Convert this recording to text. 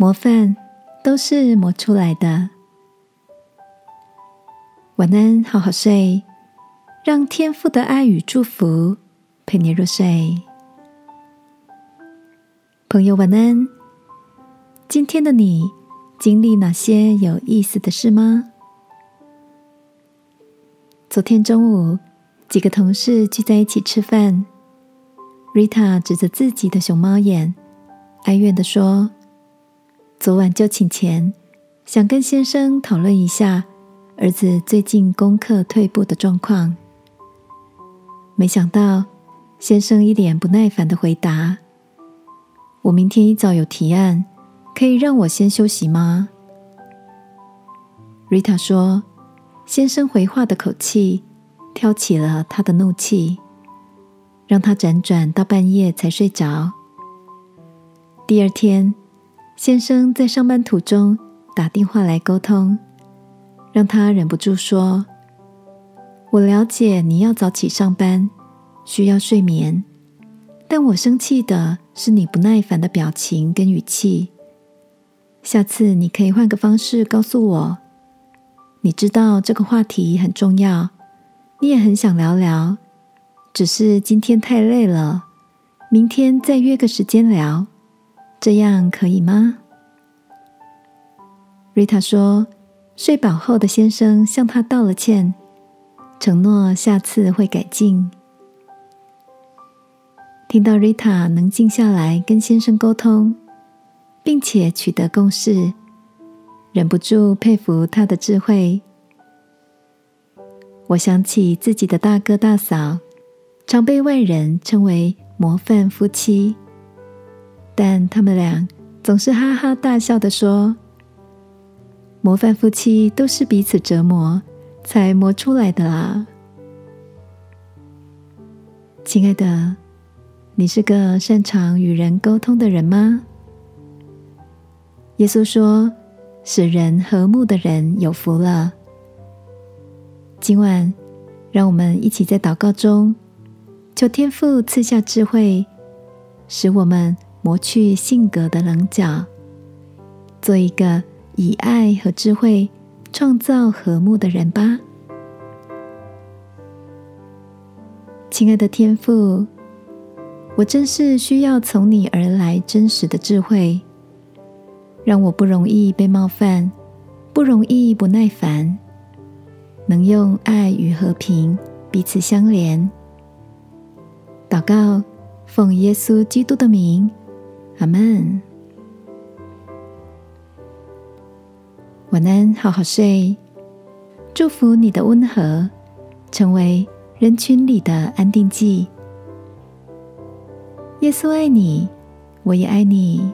模范都是磨出来的。晚安，好好睡，让天父的爱与祝福陪你入睡。朋友，晚安。今天的你经历哪些有意思的事吗？昨天中午，几个同事聚在一起吃饭。Rita 指着自己的熊猫眼，哀怨的说：“昨晚就寝前，想跟先生讨论一下儿子最近功课退步的状况。没想到，先生一脸不耐烦的回答：‘我明天一早有提案，可以让我先休息吗？’Rita 说，先生回话的口气挑起了他的怒气。”让他辗转到半夜才睡着。第二天，先生在上班途中打电话来沟通，让他忍不住说：“我了解你要早起上班，需要睡眠，但我生气的是你不耐烦的表情跟语气。下次你可以换个方式告诉我。你知道这个话题很重要，你也很想聊聊。”只是今天太累了，明天再约个时间聊，这样可以吗？瑞塔说：“睡饱后的先生向他道了歉，承诺下次会改进。”听到瑞塔能静下来跟先生沟通，并且取得共识，忍不住佩服他的智慧。我想起自己的大哥大嫂。常被外人称为模范夫妻，但他们俩总是哈哈大笑的说：“模范夫妻都是彼此折磨才磨出来的啦。”亲爱的，你是个擅长与人沟通的人吗？耶稣说：“使人和睦的人有福了。”今晚，让我们一起在祷告中。求天父赐下智慧，使我们磨去性格的棱角，做一个以爱和智慧创造和睦的人吧。亲爱的天父，我真是需要从你而来真实的智慧，让我不容易被冒犯，不容易不耐烦，能用爱与和平彼此相连。祷告，奉耶稣基督的名，阿门。晚安，好好睡。祝福你的温和，成为人群里的安定剂。耶稣爱你，我也爱你。